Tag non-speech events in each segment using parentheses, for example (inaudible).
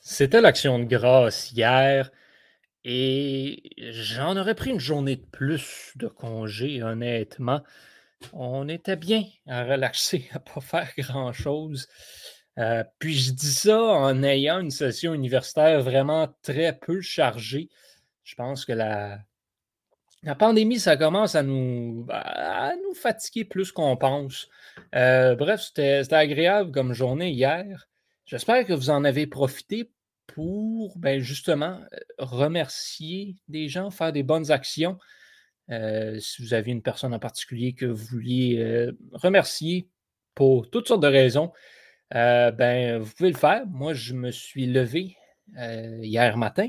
C'était l'action de grâce hier et j'en aurais pris une journée de plus de congé, honnêtement. On était bien à relaxer, (laughs) à pas faire grand-chose. Euh, puis je dis ça en ayant une session universitaire vraiment très peu chargée. Je pense que la, pandémie, ça commence à nous, à nous fatiguer plus qu'on pense. Euh, bref, c'était agréable comme journée hier. J'espère que vous en avez profité pour ben, justement euh, remercier des gens, faire des bonnes actions. Euh, si vous avez une personne en particulier que vous vouliez remercier pour toutes sortes de raisons, ben, vous pouvez le faire. Moi, je me suis levé hier matin,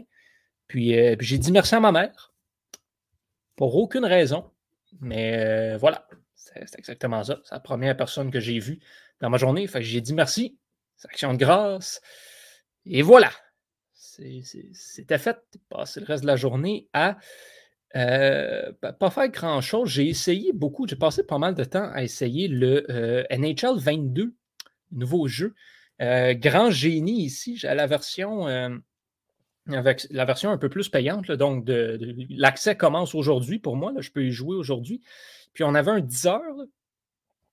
puis j'ai dit merci à ma mère pour aucune raison. Mais euh, voilà, c'est exactement ça. C'est la première personne que j'ai vue dans ma journée. J'ai dit merci, action de grâce. Et voilà, c'était fait. Passer le reste de la journée à euh, pas faire grand-chose. J'ai essayé beaucoup, j'ai passé pas mal de temps à essayer le euh, NHL 22, nouveau jeu. grand génie ici, j'ai la version avec la version un peu plus payante. donc, l'accès commence aujourd'hui pour moi. je peux y jouer aujourd'hui. Puis, on avait un 10 heures euh,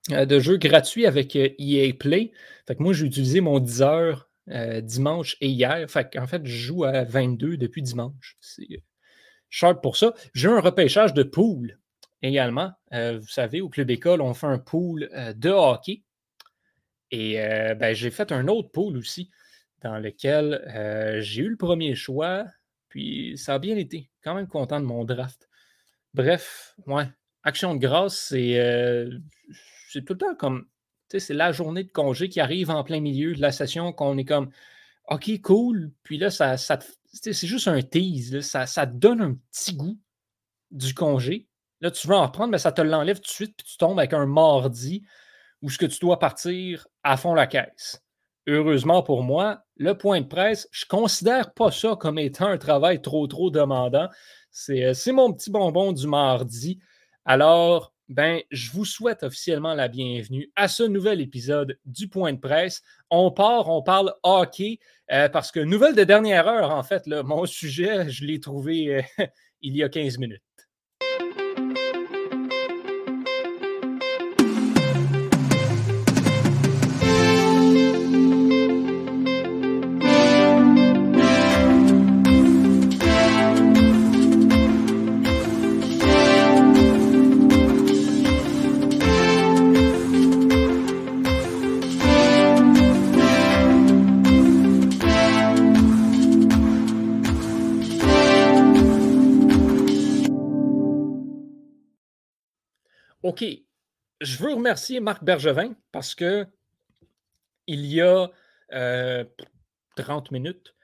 de jeu gratuit avec EA euh, e Play. Fait que moi, j'ai utilisé mon 10 heures euh, dimanche et hier. Fait en fait, je joue à 22 depuis dimanche. C'est sharp pour ça. J'ai un repêchage de pool également. vous savez, au Club École, on fait un pool de hockey. Et ben, j'ai fait un autre pool aussi dans lequel euh, j'ai eu le premier choix, puis ça a bien été. Quand même content de mon draft. Bref, ouais, action de grâce, c'est euh, tout le temps comme, tu sais, c'est la journée de congé qui arrive en plein milieu de la session, qu'on est comme, OK, cool, puis là, ça, c'est juste un tease, ça, ça te donne un petit goût du congé. Là, tu veux en reprendre, mais ça te l'enlève tout de suite, puis tu tombes avec un mardi où ce que tu dois partir à fond la caisse heureusement pour moi, le point de presse, je ne considère pas ça comme étant un travail trop, trop demandant. Euh, c'est mon petit bonbon du mardi. Alors, ben, je vous souhaite officiellement la bienvenue à ce nouvel épisode du Point de presse. On part, on parle hockey, euh, parce que nouvelle de dernière heure, en fait, mon sujet, je l'ai trouvé euh, (laughs) il y a 15 minutes. OK. Je veux remercier Marc Bergevin parce que il y a 30 euh, minutes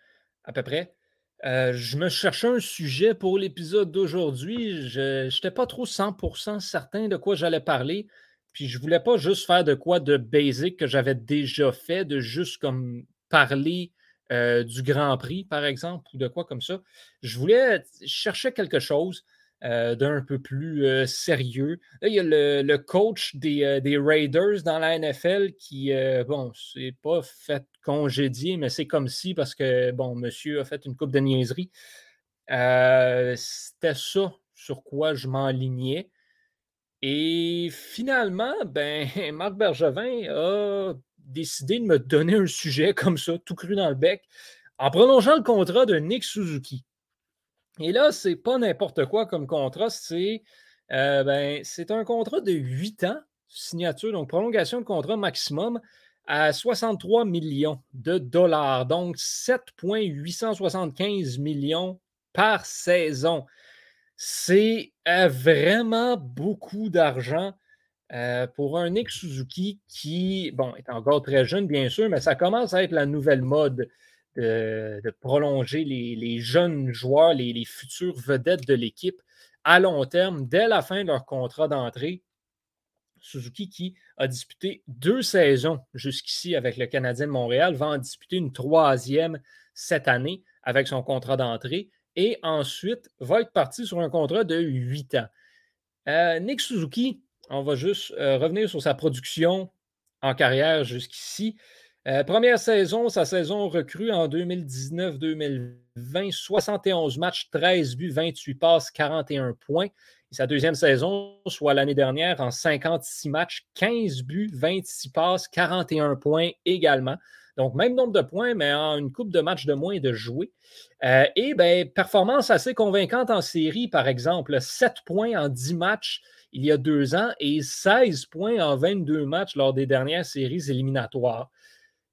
à peu près, euh, je me cherchais un sujet pour l'épisode d'aujourd'hui. Je n'étais pas trop 100% certain de quoi j'allais parler. Puis je voulais pas juste faire de quoi de basic que j'avais déjà fait, de juste comme parler euh, du Grand Prix, par exemple, ou de quoi comme ça. Je voulais chercher quelque chose euh, d'un peu plus euh, sérieux. Là, il y a le, coach euh, des, Raiders dans la NFL qui, bon, c'est pas fait congédier, mais c'est comme si, parce que, bon, monsieur a fait une coupe de niaiserie. C'était ça sur quoi je m'enlignais. Et finalement, ben, (laughs) Marc Bergevin a décidé de me donner un sujet comme ça, tout cru dans le bec, en prolongeant le contrat de Nick Suzuki. Et là, ce n'est pas n'importe quoi comme contrat, c'est euh, ben, un contrat de 8 ans, signature, donc prolongation de contrat maximum à 63 millions de dollars, donc 7,875 millions par saison. C'est euh, vraiment beaucoup d'argent euh, pour un Nick Suzuki qui, bon, est encore très jeune, bien sûr, mais ça commence à être la nouvelle mode de, prolonger les, jeunes joueurs, les, futures vedettes de l'équipe à long terme dès la fin de leur contrat d'entrée. Suzuki, qui a disputé deux saisons jusqu'ici avec le Canadien de Montréal, va en disputer une troisième cette année avec son contrat d'entrée et ensuite va être parti sur un contrat de huit ans. Euh, Nick Suzuki, on va juste euh, revenir sur sa production en carrière jusqu'ici. Première saison, sa saison recrue en 2019-2020, 71 matchs, 13 buts, 28 passes, 41 points. Sa deuxième saison, soit l'année dernière, en 56 matchs, 15 buts, 26 passes, 41 points également. Donc, même nombre de points, mais en une coupe de matchs de moins de jouer. Euh, et ben, performance assez convaincante en série, par exemple, 7 points en 10 matchs il y a deux ans et 16 points en 22 matchs lors des dernières séries éliminatoires.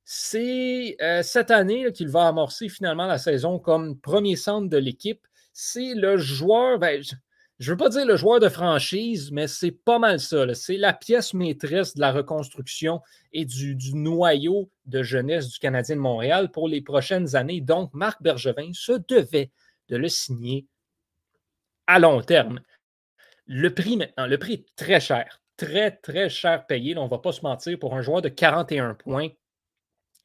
C'est euh, cette année qu'il va amorcer finalement la saison comme premier centre de l'équipe. C'est le joueur, ben, je ne veux pas dire le joueur de franchise, mais c'est pas mal ça. C'est la pièce maîtresse de la reconstruction et du, noyau de jeunesse du Canadien de Montréal pour les prochaines années. Donc, Marc Bergevin se devait de le signer à long terme. Le prix maintenant, le prix est très cher, très, très cher payé. on ne va pas se mentir, pour un joueur de 41 points,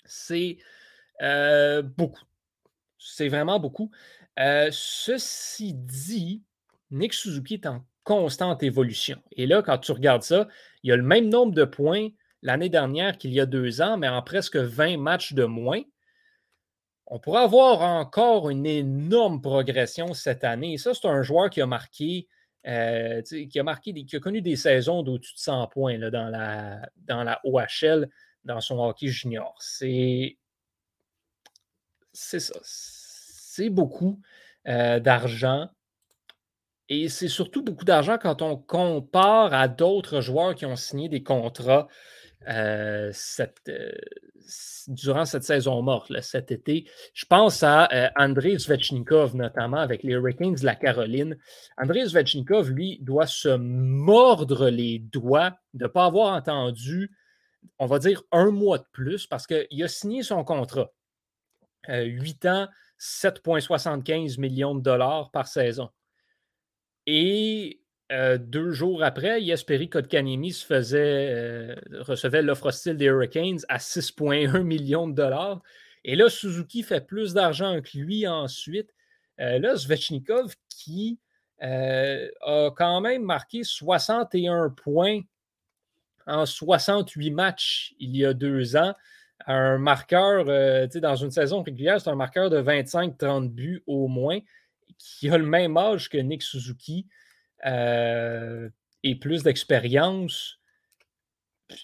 c'est euh, beaucoup. C'est vraiment beaucoup. Euh, ceci dit, Nick Suzuki est en constante évolution. Et là, quand tu regardes ça, il y a le même nombre de points l'année dernière qu'il y a deux ans, mais en presque 20 matchs de moins. On pourrait avoir encore une énorme progression cette année. Et ça, c'est un joueur qui a marqué, euh, qui a connu des saisons d'au-dessus de 100 points dans, la, dans la OHL, dans son hockey junior. C'est, c'est ça. C'est beaucoup euh, d'argent et c'est surtout beaucoup d'argent quand on compare à d'autres joueurs qui ont signé des contrats euh, euh, durant cette saison morte, cet été. Je pense à euh, Andrei Zvechnikov, notamment avec les Hurricanes de la Caroline. Andrei Zvechnikov, lui, doit se mordre les doigts de ne pas avoir entendu, on va dire, un mois de plus parce qu'il a signé son contrat. 8 ans, 7,75 millions de dollars par saison. Et deux jours après, Yesperi Kotkaniemi se faisait, recevait l'offre hostile des Hurricanes à 6,1 millions de dollars. Et là, Suzuki fait plus d'argent que lui ensuite. là, Svechnikov, qui a quand même marqué 61 points en 68 matchs il y a deux ans. Un marqueur, dans une saison régulière, c'est un marqueur de 25-30 buts au moins qui a le même âge que Nick Suzuki euh, et plus d'expérience,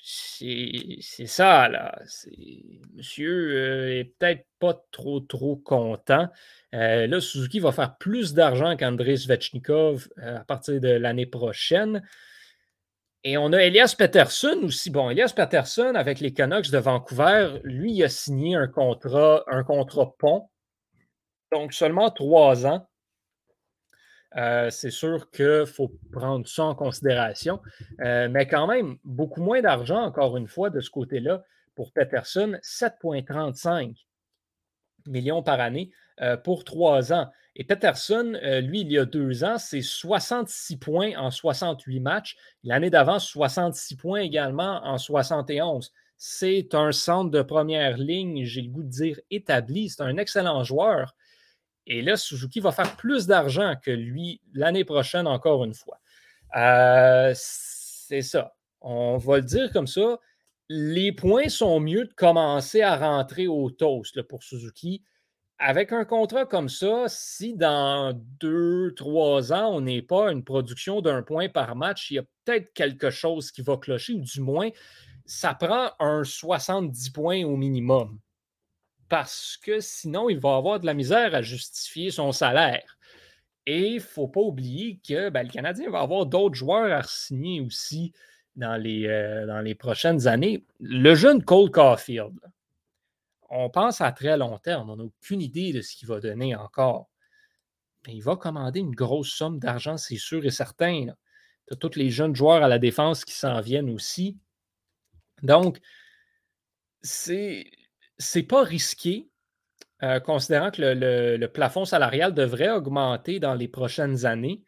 c'est ça, là. Monsieur euh, est peut-être pas trop, trop content. Euh, là, Suzuki va faire plus d'argent qu'André Svechnikov à partir de l'année prochaine. Et on a Elias Peterson aussi. Bon, Elias Peterson, avec les Canucks de Vancouver, lui, il a signé un contrat, un contrat pont. Donc, seulement trois ans. Euh, c'est sûr qu'il faut prendre ça en considération. Euh, mais quand même, beaucoup moins d'argent, encore une fois, de ce côté-là, pour Peterson, 7,35 millions par année euh, pour trois ans. Et Peterson, lui, il y a deux ans, c'est 66 points en 68 matchs. L'année d'avant, 66 points également en 71. C'est un centre de première ligne, j'ai le goût de dire établi. C'est un excellent joueur. Et là, Suzuki va faire plus d'argent que lui l'année prochaine, encore une fois. Euh, c'est ça. On va le dire comme ça. Les points sont mieux de commencer à rentrer au toast pour Suzuki. Avec un contrat comme ça, si dans deux, trois ans, on n'est pas une production d'un point par match, il y a peut-être quelque chose qui va clocher, ou du moins, ça prend un 70 points au minimum parce que sinon, il va avoir de la misère à justifier son salaire. Et il ne faut pas oublier que ben, le Canadien va avoir d'autres joueurs à signer aussi dans les, euh, dans les prochaines années. Le jeune Cole Caulfield, on pense à très long terme. On n'a aucune idée de ce qu'il va donner encore. Mais il va commander une grosse somme d'argent, c'est sûr et certain. Tu as tous les jeunes joueurs à la défense qui s'en viennent aussi. Donc, c'est c'est pas risqué, euh, considérant que le, plafond salarial devrait augmenter dans les prochaines années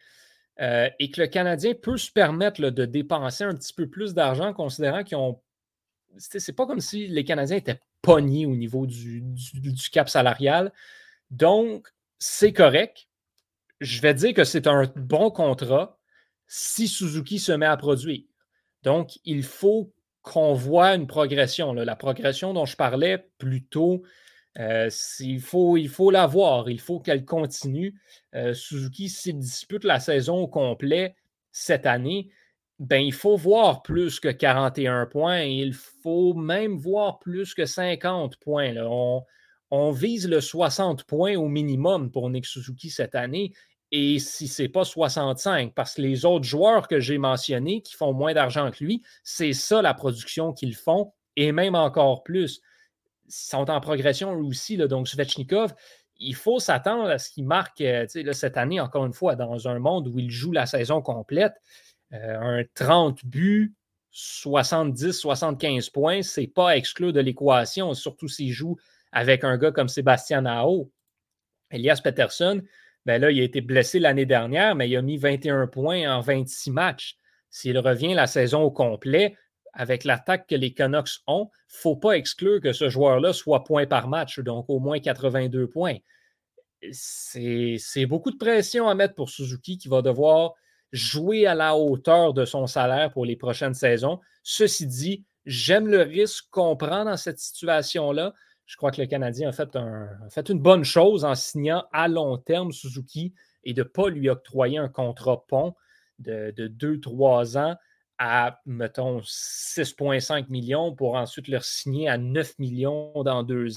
euh, et que le Canadien peut se permettre de dépenser un petit peu plus d'argent, considérant qu'ils ont. C'est pas comme si les Canadiens étaient pognés au niveau du, du cap salarial. Donc, c'est correct. Je vais dire que c'est un bon contrat si Suzuki se met à produire. Donc, il faut qu'on voit une progression. La progression dont je parlais plus tôt, euh, il, faut, il faut la voir, il faut qu'elle continue. Euh, Suzuki, s'il dispute la saison au complet cette année, ben, il faut voir plus que 41 points il faut même voir plus que 50 points. On, on, vise le 60 points au minimum pour Nick Suzuki cette année. Et si ce n'est pas 65, parce que les autres joueurs que j'ai mentionnés qui font moins d'argent que lui, c'est ça la production qu'ils font, et même encore plus. Ils sont en progression aussi. Là, donc, Svechnikov, il faut s'attendre à ce qu'il marque euh, cette année, encore une fois, dans un monde où il joue la saison complète. Euh, un 30 buts, 70-75 points, ce n'est pas à exclure de l'équation, surtout s'il joue avec un gars comme Sébastien Nao. Elias Peterson, ben là, il a été blessé l'année dernière, mais il a mis 21 points en 26 matchs. S'il revient la saison au complet, avec l'attaque que les Canucks ont, il ne faut pas exclure que ce joueur-là soit point par match, donc au moins 82 points. C'est beaucoup de pression à mettre pour Suzuki qui va devoir jouer à la hauteur de son salaire pour les prochaines saisons. Ceci dit, j'aime le risque qu'on prend dans cette situation-là. Je crois que le Canadien a fait, une bonne chose en signant à long terme Suzuki et de ne pas lui octroyer un contrat pont de 2-3 ans à, mettons, 6,5 millions pour ensuite le signer à 9 millions dans deux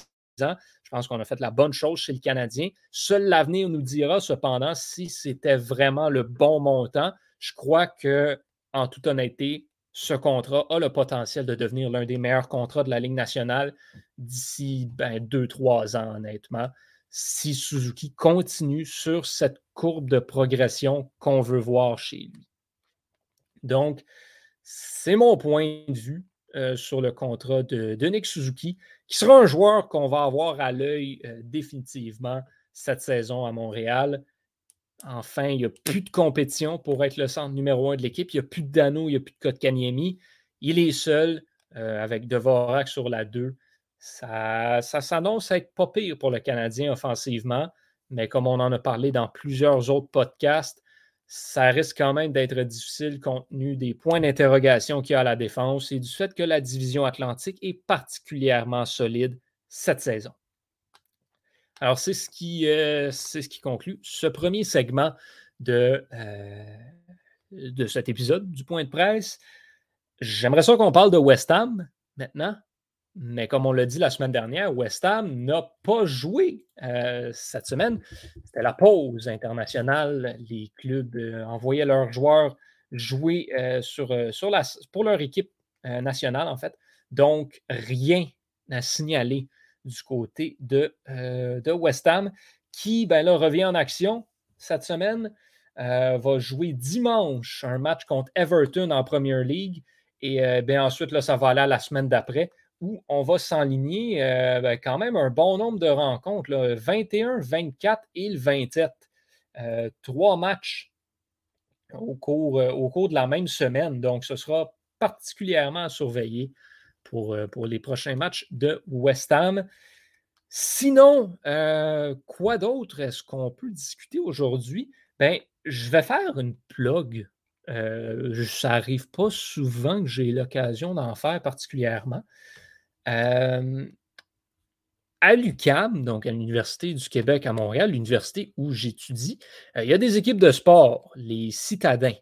Je pense qu'on a fait la bonne chose chez le Canadien. Seul l'avenir nous dira cependant si c'était vraiment le bon montant. Je crois que, en toute honnêteté, ce contrat a le potentiel de devenir l'un des meilleurs contrats de la Ligue nationale d'ici ben, deux, trois ans, honnêtement, si Suzuki continue sur cette courbe de progression qu'on veut voir chez lui. Donc, c'est mon point de vue euh, sur le contrat de, Nick Suzuki, qui sera un joueur qu'on va avoir à l'œil euh, définitivement cette saison à Montréal. Enfin, il n'y a plus de compétition pour être le centre numéro un de l'équipe. Il n'y a plus de Dano, il n'y a plus de Kotkaniemi. Il est seul euh, avec Devorak sur la 2. Ça, ça s'annonce être pas pire pour le Canadien offensivement, mais comme on en a parlé dans plusieurs autres podcasts, ça risque quand même d'être difficile compte tenu des points d'interrogation qu'il y a à la défense et du fait que la division atlantique est particulièrement solide cette saison. Alors, c'est ce, qui, euh, ce qui conclut ce premier segment de, euh, de cet épisode du point de presse. J'aimerais ça qu'on parle de West Ham maintenant. Mais comme on l'a dit la semaine dernière, West Ham n'a pas joué euh, cette semaine. C'était la pause internationale. Les clubs envoyaient leurs joueurs jouer sur, sur la, pour leur équipe nationale, en fait. Donc, rien à signaler du côté de, euh, de West Ham, qui ben là, revient en action cette semaine. Euh, va jouer dimanche un match contre Everton en Premier League. Et euh, ben ensuite, là, ça va aller à la semaine d'après où on va s'enligner ben, quand même un bon nombre de rencontres. Là, 21, 24 et le 27. trois matchs au cours, au cours de la même semaine. Donc, ce sera particulièrement à surveiller pour, euh, les prochains matchs de West Ham. Sinon, euh, quoi d'autre est-ce qu'on peut discuter aujourd'hui? Ben, je vais faire une plug. Euh, ça n'arrive pas souvent que j'ai l'occasion d'en faire particulièrement. À l'UCAM, donc à l'Université du Québec à Montréal, l'université où j'étudie, il y a des équipes de sport, les citadins.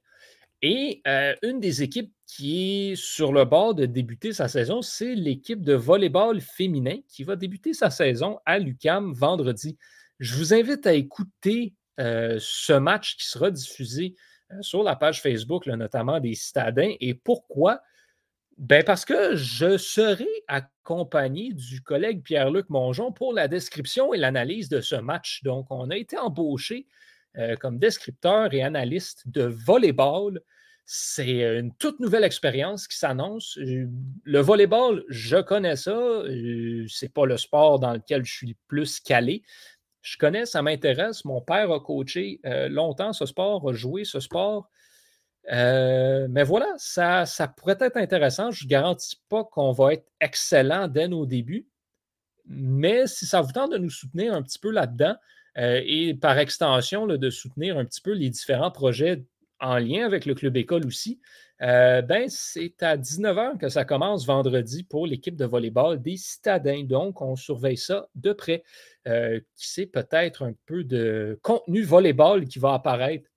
Et une des équipes qui est sur le bord de débuter sa saison, c'est l'équipe de volleyball féminin qui va débuter sa saison à l'UCAM vendredi. Je vous invite à écouter ce match qui sera diffusé sur la page Facebook, notamment des citadins. Et pourquoi? Ben parce que je serai accompagné du collègue Pierre-Luc Mongeon pour la description et l'analyse de ce match. Donc, on a été embauché comme descripteur et analyste de volleyball c'est une toute nouvelle expérience qui s'annonce. Le volleyball, je connais ça. C'est pas le sport dans lequel je suis plus calé. Je connais, ça m'intéresse. Mon père a coaché longtemps ce sport, a joué ce sport. Mais voilà, ça, pourrait être intéressant. Je ne garantis pas qu'on va être excellent dès nos débuts. Mais si ça vous tente de nous soutenir un petit peu là-dedans, et par extension, de soutenir un petit peu les différents projets en lien avec le club école aussi, euh, ben, c'est à 19h que ça commence vendredi pour l'équipe de volleyball des citadins. Donc, on surveille ça de près. Euh, qui sait peut-être un peu de contenu volleyball qui va apparaître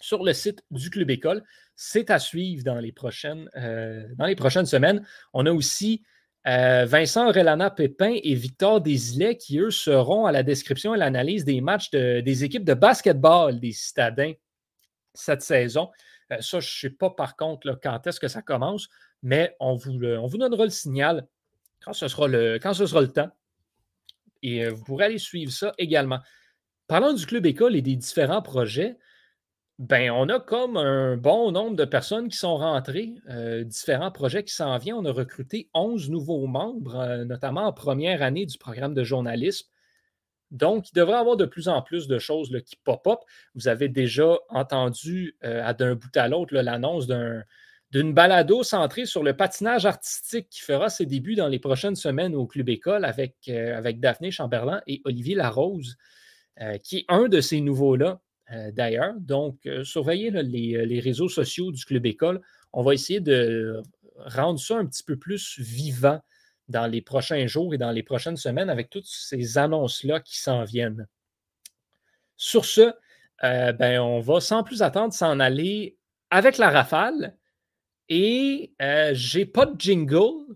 sur le site du Club École. C'est à suivre dans les prochaines, euh, semaines. On a aussi Vincent Relana Pépin et Victor Desilets qui, eux, seront à la description et l'analyse des matchs des équipes de basketball des citadins cette saison. Euh, ça, je ne sais pas par contre quand est-ce que ça commence, mais on vous, on vous donnera le signal quand ce sera le, temps. Et euh, vous pourrez aller suivre ça également. Parlant du club école et des différents projets, ben, on a comme un bon nombre de personnes qui sont rentrées, euh, différents projets qui s'en viennent. On a recruté 11 nouveaux membres, notamment en première année du programme de journalisme. Donc, il devrait y avoir de plus en plus de choses qui pop-up. Vous avez déjà entendu euh, d'un bout à l'autre l'annonce d'une balado centrée sur le patinage artistique qui fera ses débuts dans les prochaines semaines au Club École avec, euh, avec Daphné Chamberlain et Olivier Larose, euh, qui est un de ces nouveaux-là d'ailleurs. Donc, surveillez les, les, réseaux sociaux du Club École. On va essayer de rendre ça un petit peu plus vivant dans les prochains jours et dans les prochaines semaines avec toutes ces annonces-là qui s'en viennent. Sur ce, euh, ben, on va sans plus attendre s'en aller avec la rafale. Et euh, n'ai pas de jingle,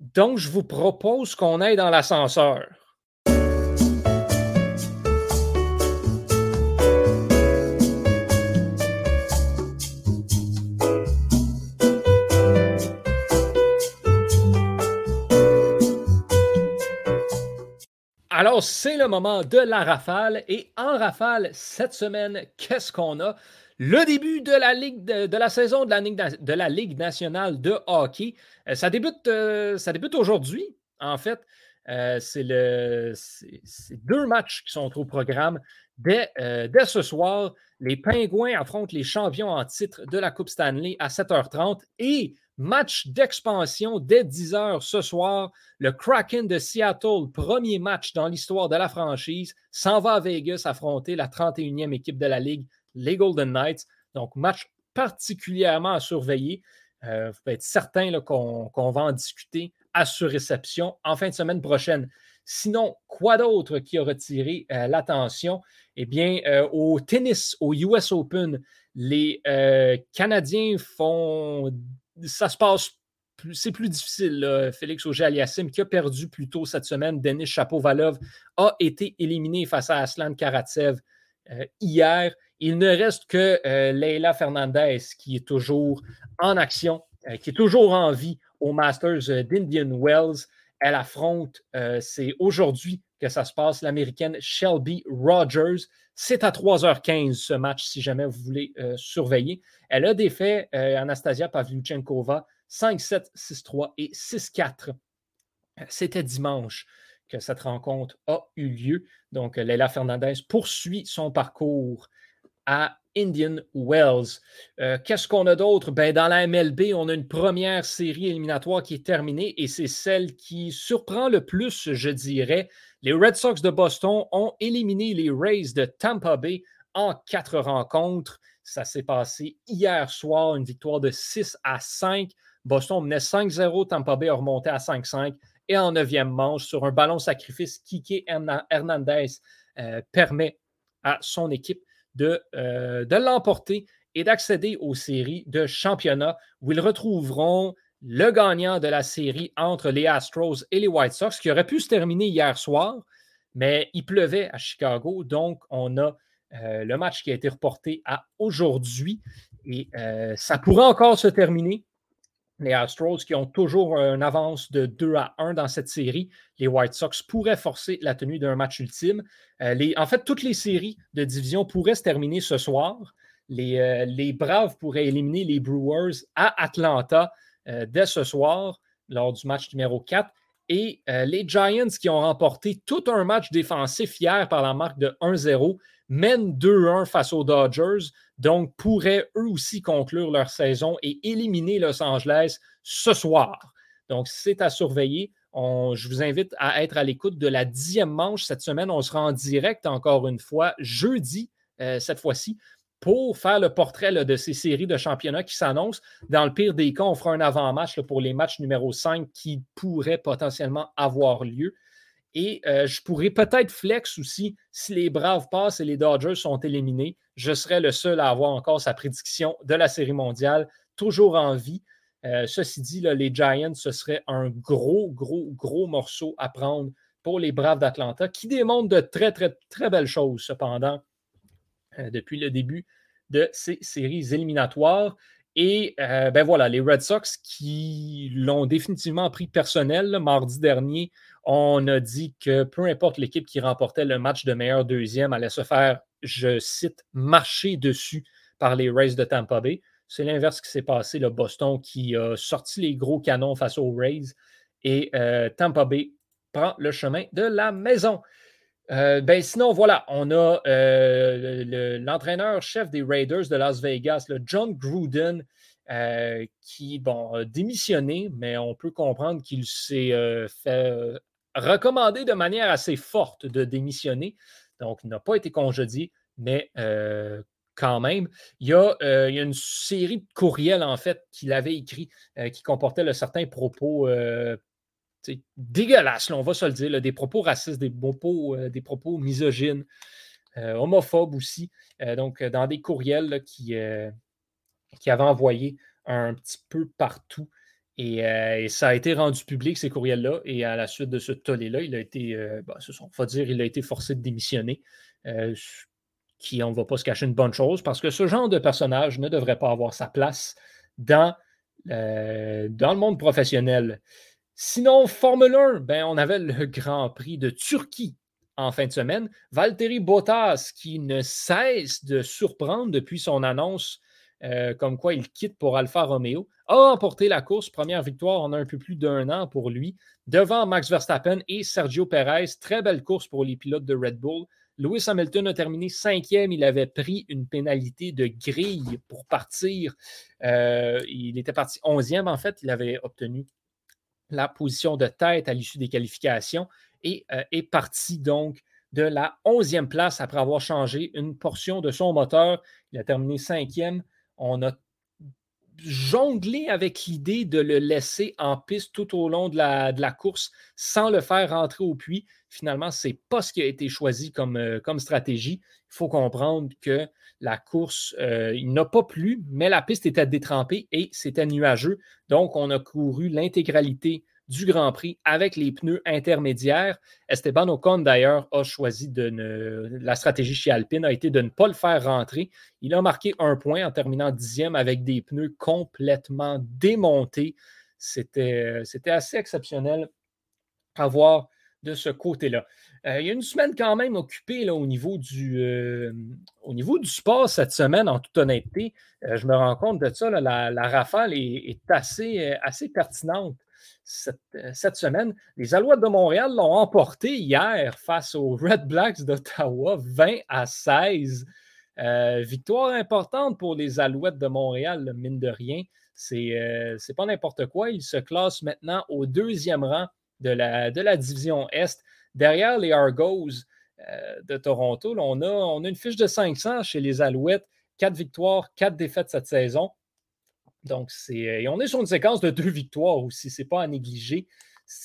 donc je vous propose qu'on aille dans l'ascenseur. Alors, c'est le moment de la rafale. Et en rafale, cette semaine, qu'est-ce qu'on a? Le début de la, ligue de, la saison de la, ligue, nationale de hockey. Euh, ça débute, euh, débute aujourd'hui, en fait. Euh, c'est deux matchs qui sont au programme. Dès, dès, ce soir, les Pingouins affrontent les champions en titre de la Coupe Stanley à 7h30 et Match d'expansion dès 10 h ce soir. Le Kraken de Seattle, premier match dans l'histoire de la franchise, s'en va à Vegas affronter la 31e équipe de la Ligue, les Golden Knights. Donc, match particulièrement à surveiller. Euh, vous pouvez être certain qu'on va en discuter à sur réception en fin de semaine prochaine. Sinon, quoi d'autre qui a retiré euh, l'attention? Eh bien, euh, au tennis, au US Open, les Canadiens font ça se passe c'est plus difficile. Félix Auger-Aliassime, qui a perdu plus tôt cette semaine, Denis Chapovalov a été éliminé face à Aslan Karatsev euh, hier. Il ne reste que euh, Leila Fernandez qui est toujours en action, euh, qui est toujours en vie au Masters d'Indian Wells. Elle affronte, c'est aujourd'hui que ça se passe, l'américaine Shelby Rogers. C'est à 3h15 ce match, si jamais vous voulez euh, surveiller. Elle a défait euh, Anastasia Pavlyuchenkova 5-7, 6-3 et 6-4. C'était dimanche que cette rencontre a eu lieu. Donc, Leila Fernandez poursuit son parcours à Indian Wells. Euh, qu'est-ce qu'on a d'autre? Ben, dans la MLB, on a une première série éliminatoire qui est terminée et c'est celle qui surprend le plus, je dirais. Les Red Sox de Boston ont éliminé les Rays de Tampa Bay en quatre rencontres. Ça s'est passé hier soir, une victoire de 6 à 5. Boston menait 5-0, Tampa Bay a remonté à 5-5. Et en neuvième manche, sur un ballon sacrifice, Kike Hernandez euh, permet à son équipe de, euh, de l'emporter et d'accéder aux séries de championnat où ils retrouveront le gagnant de la série entre les Astros et les White Sox, qui aurait pu se terminer hier soir, mais il pleuvait à Chicago. Donc, on a euh, le match qui a été reporté à aujourd'hui. Et euh, ça pourrait encore se terminer. Les Astros qui ont toujours une avance de 2 à 1 dans cette série. Les White Sox pourraient forcer la tenue d'un match ultime. Euh, en fait, toutes les séries de division pourraient se terminer ce soir. Les, les Braves pourraient éliminer les Brewers à Atlanta euh, dès ce soir lors du match numéro 4. Et euh, les Giants qui ont remporté tout un match défensif hier par la marque de 1-0 mènent 2-1 face aux Dodgers, donc pourraient eux aussi conclure leur saison et éliminer Los Angeles ce soir. Donc c'est à surveiller. je vous invite à être à l'écoute de la dixième manche cette semaine. On sera en direct encore une fois jeudi, euh, cette fois-ci, pour faire le portrait de ces séries de championnats qui s'annoncent. Dans le pire des cas, on fera un avant-match pour les matchs numéro 5 qui pourraient potentiellement avoir lieu. Et euh, je pourrais peut-être flex aussi si les Braves passent et les Dodgers sont éliminés. Je serais le seul à avoir encore sa prédiction de la Série mondiale, toujours en vie. Euh, ceci dit, les Giants, ce serait un gros, gros, gros morceau à prendre pour les Braves d'Atlanta, qui démontrent de très, très, très belles choses, cependant, euh, depuis le début de ces séries éliminatoires. Et ben voilà, les Red Sox qui l'ont définitivement pris personnel mardi dernier on a dit que peu importe l'équipe qui remportait le match de meilleur deuxième allait se faire, je cite, marcher dessus par les Rays de Tampa Bay. C'est l'inverse qui s'est passé. Le Boston qui a sorti les gros canons face aux Rays et euh, Tampa Bay prend le chemin de la maison. Euh, ben sinon, voilà, on a euh, l'entraîneur-chef des Raiders de Las Vegas, le John Gruden, qui bon, a démissionné, mais on peut comprendre qu'il s'est fait recommandé de manière assez forte de démissionner. Donc, il n'a pas été congédié, mais euh, quand même, euh, il y, a, une série de courriels, en fait, qu'il avait écrit euh, qui comportaient certains propos dégueulasses, on va se le dire, des propos racistes, des propos, des propos misogynes, homophobes aussi. donc, dans des courriels qui, qui avaient envoyé un petit peu partout euh, et, ça a été rendu public, ces courriels-là. Et à la suite de ce tollé-là, il a été, euh, bah, dire, il a été forcé de démissionner. Euh, qui, on ne va pas se cacher une bonne chose, parce que ce genre de personnage ne devrait pas avoir sa place dans, dans le monde professionnel. Sinon, Formule 1, ben, on avait le (laughs) Grand Prix de Turquie en fin de semaine. Valtteri Bottas, qui ne cesse de surprendre depuis son annonce euh, comme quoi il quitte pour Alfa Romeo, a remporté la course, première victoire en un peu plus d'un an pour lui, devant Max Verstappen et Sergio Perez. Très belle course pour les pilotes de Red Bull. Lewis Hamilton a terminé cinquième. Il avait pris une pénalité de grille pour partir. Euh, il était parti onzième, en fait. Il avait obtenu la position de tête à l'issue des qualifications et euh, est parti donc de la onzième place après avoir changé une portion de son moteur. Il a terminé cinquième on a jonglé avec l'idée de le laisser en piste tout au long de la, course sans le faire rentrer au puits. Finalement, ce n'est pas ce qui a été choisi comme, euh, comme stratégie. Il faut comprendre que la course, euh, il n'a pas plu, mais la piste était détrempée et c'était nuageux. Donc, on a couru l'intégralité du Grand Prix avec les pneus intermédiaires. Esteban Ocon, d'ailleurs, a choisi de ne. La stratégie chez Alpine a été de ne pas le faire rentrer. Il a marqué un point en terminant dixième avec des pneus complètement démontés. C'était assez exceptionnel à voir de ce côté-là. Euh, il y a une semaine quand même occupée là, au, niveau du, euh, au niveau du sport cette semaine, en toute honnêteté. Euh, je me rends compte de ça. la, rafale est, assez, assez pertinente. Euh, cette, semaine. Les Alouettes de Montréal l'ont emporté hier face aux (laughs) Red Blacks d'Ottawa, 20 à 16. Euh, victoire importante pour les Alouettes de Montréal, mine de rien. C'est euh, pas n'importe quoi. Ils se classent maintenant au deuxième rang de la, de la division Est. Derrière les Argos de Toronto, on, a, on a une fiche de 500 chez les Alouettes. Quatre victoires, quatre défaites cette saison. Donc, c'est, euh, et on est sur une séquence de deux victoires aussi, ce n'est pas à négliger.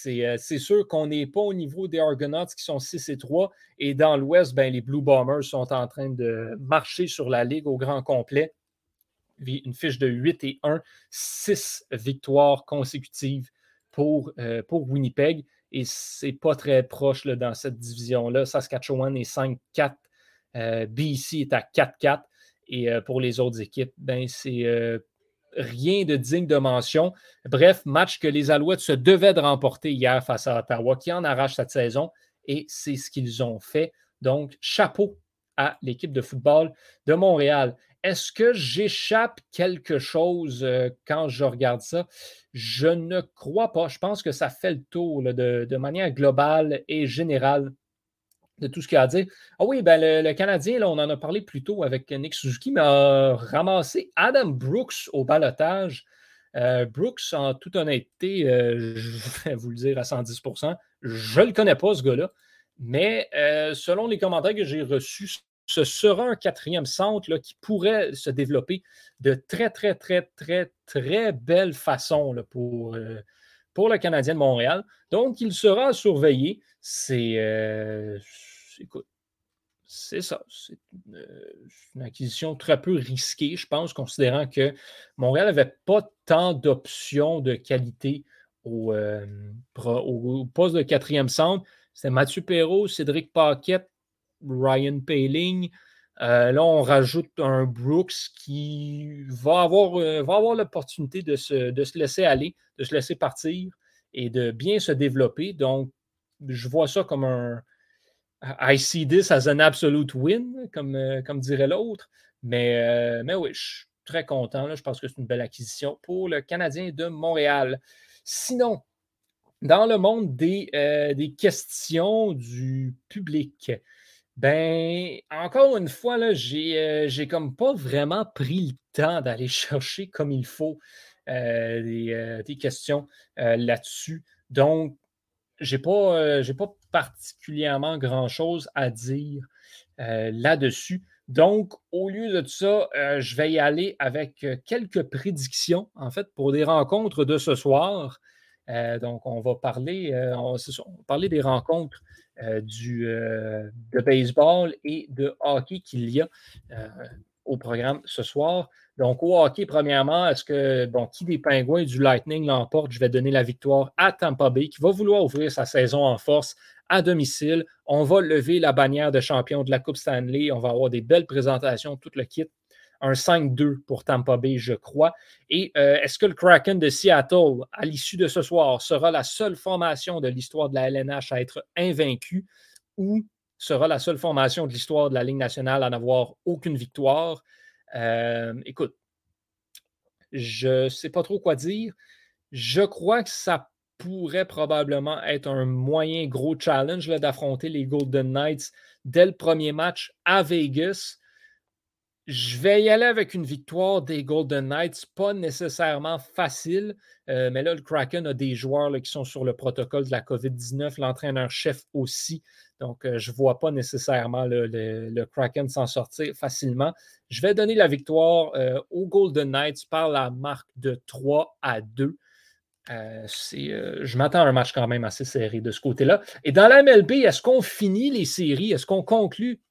Euh, c'est, sûr qu'on n'est pas au niveau des Argonauts qui sont 6 et 3. Et dans l'Ouest, ben, les Blue Bombers sont en train de marcher sur la Ligue au grand complet. Une fiche de 8 et 1, 6 victoires consécutives pour, euh, pour Winnipeg. Et c'est pas très proche dans cette division-là. Saskatchewan est 5-4. BC est à 4-4. Et pour les autres équipes, ben, c'est rien de digne de mention. Bref, match que les Alouettes se devaient de remporter hier face à Ottawa, qui en arrache cette saison, et c'est ce qu'ils ont fait. Donc, chapeau à l'équipe de football de Montréal. Est-ce que j'échappe quelque chose euh, quand je regarde ça? Je ne crois pas. Je pense que ça fait le tour de, de, manière globale et générale de tout ce qu'il a à dire. Ah oui, ben le, Canadien, on en a parlé plus tôt avec Nick Suzuki, mais a ramassé Adam Brooks au balotage. Euh, Brooks, en toute honnêteté, euh, je vais vous le dire à 110% je ne le connais pas, ce gars-là. Mais euh, selon les commentaires que j'ai reçus ce sera un quatrième centre qui pourrait se développer de très, très, très, très, très belle façon pour, pour le Canadien de Montréal. Donc, il sera surveillé. C'est. Écoute, c'est ça. C'est une, acquisition très peu risquée, je pense, considérant que Montréal n'avait pas tant d'options de qualité au, euh, au, poste de quatrième centre. C'était Mathieu Perrault, Cédric Paquette, Ryan Paling. Euh, là, on rajoute un Brooks qui va avoir, euh, avoir l'opportunité de se, de se, laisser aller, de se laisser partir et de bien se développer. Donc, je vois ça comme un. I see this as an absolute win, comme, euh, comme dirait l'autre. Mais, mais oui, je suis très content. Là. Je pense que c'est une belle acquisition pour le Canadien de Montréal. Sinon, dans le monde des, des questions du public, ben, encore une fois, là, j'ai, euh, comme pas vraiment pris le temps d'aller (laughs) chercher comme il faut euh, euh, des, questions là-dessus. Donc, j'ai pas, j'ai pas particulièrement grand-chose à dire là-dessus. Donc, au lieu de ça, je vais y aller avec quelques prédictions, en fait, pour des rencontres de ce soir. donc, on va parler, on va parler des rencontres euh, du, euh, de baseball et de hockey qu'il y a euh, au programme ce soir. Donc, au hockey, premièrement, est-ce que, qui des Pingouins du Lightning l'emporte? Je vais donner la victoire à Tampa Bay, qui va vouloir ouvrir sa saison en force à domicile. On va lever la bannière de champion de la Coupe Stanley. On va avoir des belles présentations, tout le kit un 5-2 pour Tampa Bay, je crois. Et euh, est-ce que le Kraken de Seattle, à l'issue de ce soir, sera la seule formation de l'histoire de la LNH à être invaincue ou sera la seule formation de l'histoire de la Ligue nationale à n'avoir aucune victoire? Euh, écoute, je ne sais pas trop quoi dire. Je crois que ça pourrait probablement être un moyen gros challenge d'affronter les Golden Knights dès le premier match à Vegas. Je vais y aller avec une victoire des Golden Knights, pas nécessairement facile, euh, mais là, le Kraken a des joueurs qui sont sur le protocole de la COVID-19, l'entraîneur-chef aussi. Donc, euh, je ne vois pas nécessairement le, Kraken s'en sortir facilement. Je vais donner la victoire euh, aux Golden Knights par la marque de 3 à 2. Je m'attends à un match quand même assez serré de ce côté-là. Et dans la MLB, est-ce qu'on finit les séries? Est-ce qu'on conclut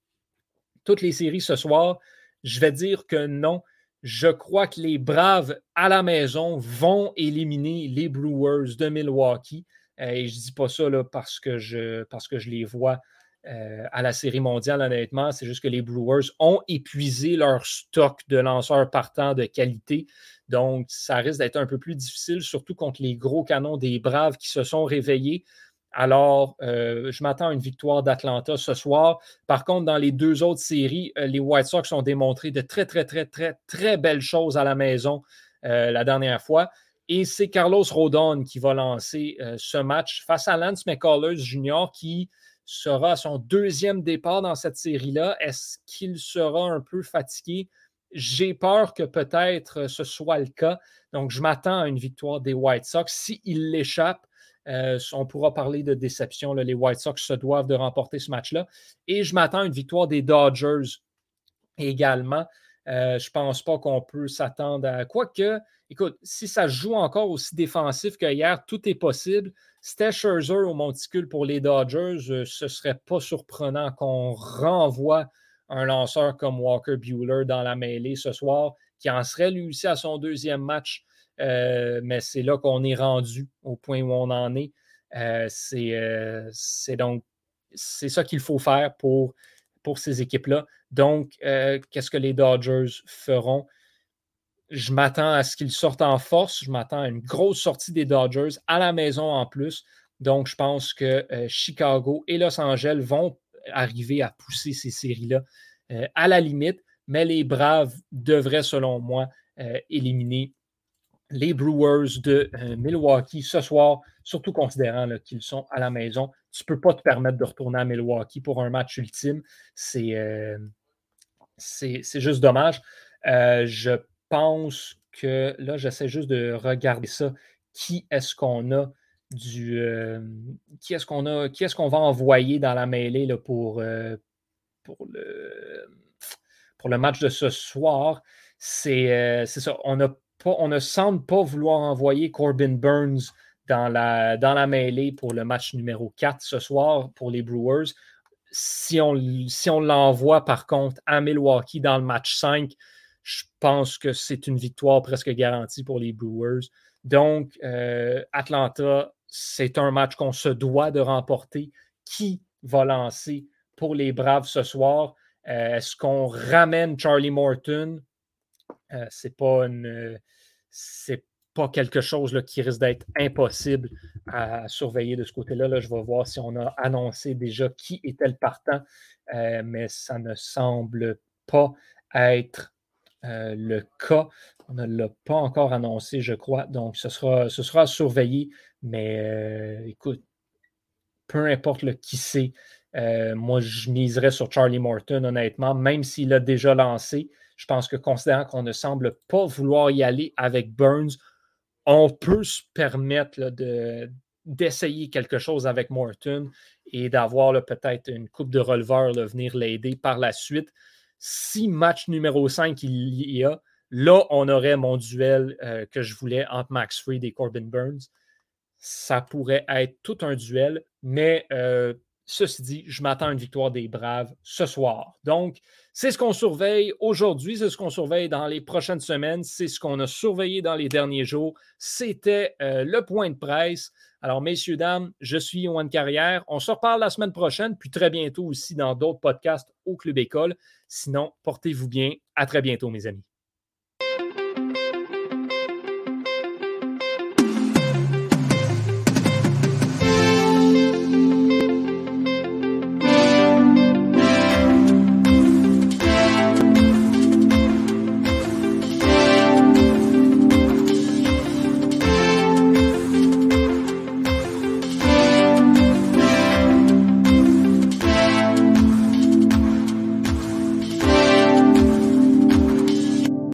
toutes les séries ce soir? Je vais dire que non. Je crois que les Braves à la maison vont éliminer les Brewers de Milwaukee. Euh, et je ne dis pas ça parce, que je, parce que je les vois euh, à la Série mondiale, honnêtement. C'est juste que les Brewers ont épuisé leur stock de lanceurs partants de qualité. Donc, ça risque d'être un peu plus difficile, surtout contre les gros canons des Braves qui se sont réveillés. Alors, euh, je m'attends à une victoire d'Atlanta ce soir. Par contre, dans les deux autres séries, euh, les White Sox ont démontré de très, très, très, très, très belles choses à la maison euh, la dernière fois. Et c'est Carlos Rodon qui va lancer ce match face à Lance McCullers Jr., qui sera son deuxième départ dans cette série-là. Est-ce qu'il sera un peu fatigué? J'ai peur que peut-être ce soit le cas. Donc, je m'attends à une victoire des White Sox. S'il l'échappe, euh, on pourra parler de déception. les White Sox se doivent de remporter ce match-là. Et je m'attends à une victoire des Dodgers également. Euh, je ne pense pas qu'on peut s'attendre à. Quoique, écoute, si ça joue encore aussi défensif que hier, tout est possible. C'était au monticule pour les Dodgers. Euh, ce ne serait pas surprenant qu'on renvoie un lanceur comme Walker Bueller dans la mêlée ce soir, qui en serait lui aussi à son deuxième match euh, mais c'est là qu'on est rendu au point où on en est. Euh, euh, c'est donc c'est ça qu'il faut faire pour, pour ces équipes-là. Donc, qu'est-ce que les Dodgers feront? Je m'attends à ce qu'ils sortent en force. Je m'attends à une grosse sortie des Dodgers à la maison en plus. Donc, je pense que Chicago et Los Angeles vont arriver à pousser ces séries-là à la limite, mais les Braves devraient, selon moi, éliminer les Brewers de euh, Milwaukee ce soir, surtout considérant qu'ils sont à la maison. Tu ne peux pas te permettre de retourner à Milwaukee pour un match ultime. C'est euh, juste dommage. Euh, je pense que là, j'essaie juste de regarder ça. Qui est-ce qu'on a du. qui est-ce qu'on a? Qui est-ce qu'on va envoyer dans la mêlée là, pour, pour le, pour le match de ce soir, c'est ça. On, on ne semble pas vouloir envoyer Corbin Burns dans la, dans la mêlée pour le match numéro 4 ce soir pour les Brewers. Si on, si on l'envoie par contre à Milwaukee dans le match 5, je pense que c'est une victoire presque garantie pour les Brewers. Donc, euh, Atlanta, c'est un match qu'on se doit de remporter. Qui va lancer pour les Braves ce soir? Euh, est-ce qu'on ramène Charlie Morton? Euh, c'est pas quelque chose là, qui risque d'être impossible à surveiller de ce côté-là. Là, je vais voir si on a annoncé déjà qui était le partant, mais ça ne semble pas être euh, le cas, on ne l'a pas encore annoncé, je crois. Donc, ce sera, ce sera surveillé. Mais euh, écoute, peu importe le qui c'est, euh, moi, je miserais sur Charlie Morton, honnêtement, même s'il a déjà lancé. Je pense que considérant qu'on ne semble pas vouloir y aller avec Burns, on peut se permettre de, d'essayer quelque chose avec Morton et d'avoir peut-être une coupe de releveur venir l'aider par la suite si match numéro 5 il y a, là, on aurait mon duel euh, que je voulais entre Max Fried et Corbin Burns. Ça pourrait être tout un duel, mais euh, ceci dit, je m'attends à une victoire des Braves ce soir. Donc, c'est ce qu'on surveille aujourd'hui, c'est ce qu'on surveille dans les prochaines semaines, c'est ce qu'on a surveillé dans les derniers jours. C'était euh, le point de presse. Alors, messieurs, dames, je suis Yohan Carrière. On se reparle la semaine prochaine, puis très bientôt aussi dans d'autres podcasts au Club École. Sinon, portez-vous bien. À très bientôt, mes amis.